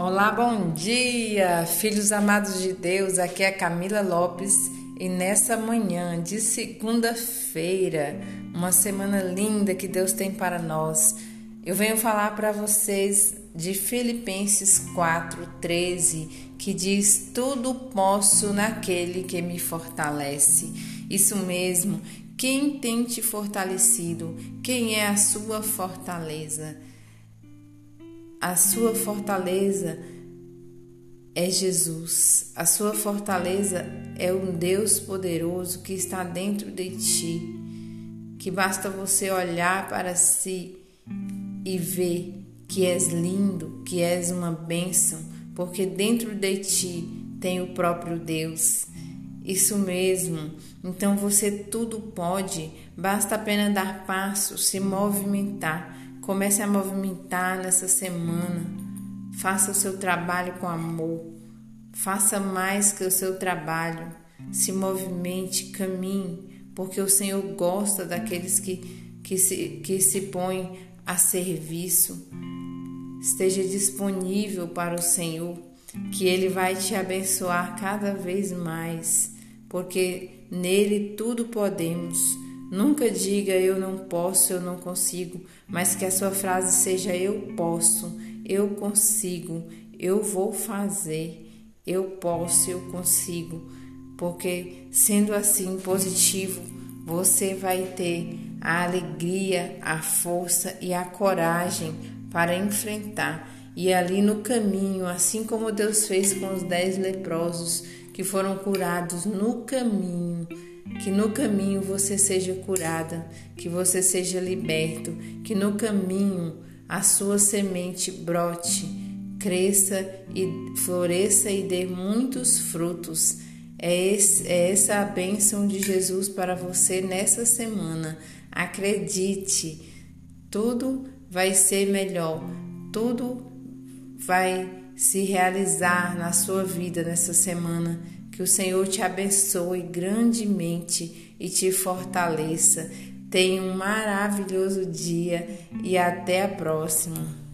Olá, bom dia, filhos amados de Deus. Aqui é Camila Lopes e nessa manhã de segunda-feira, uma semana linda que Deus tem para nós, eu venho falar para vocês de Filipenses 4:13, que diz: "Tudo posso naquele que me fortalece". Isso mesmo. Quem tem te fortalecido? Quem é a sua fortaleza? A sua fortaleza é Jesus. A sua fortaleza é um Deus poderoso que está dentro de ti. Que basta você olhar para si e ver que és lindo, que és uma bênção, porque dentro de ti tem o próprio Deus. Isso mesmo. Então você tudo pode, basta apenas dar passo, se movimentar Comece a movimentar nessa semana. Faça o seu trabalho com amor. Faça mais que o seu trabalho. Se movimente, caminhe, porque o Senhor gosta daqueles que, que, se, que se põem a serviço. Esteja disponível para o Senhor, que Ele vai te abençoar cada vez mais, porque nele tudo podemos Nunca diga eu não posso, eu não consigo, mas que a sua frase seja eu posso, eu consigo, eu vou fazer, eu posso, eu consigo. Porque sendo assim positivo, você vai ter a alegria, a força e a coragem para enfrentar. E ali no caminho, assim como Deus fez com os dez leprosos que foram curados no caminho, que no caminho você seja curada, que você seja liberto, que no caminho a sua semente brote, cresça e floresça e dê muitos frutos. É, esse, é essa a bênção de Jesus para você nessa semana. Acredite, tudo vai ser melhor, tudo vai se realizar na sua vida nessa semana que o Senhor te abençoe grandemente e te fortaleça. Tenha um maravilhoso dia e até a próxima.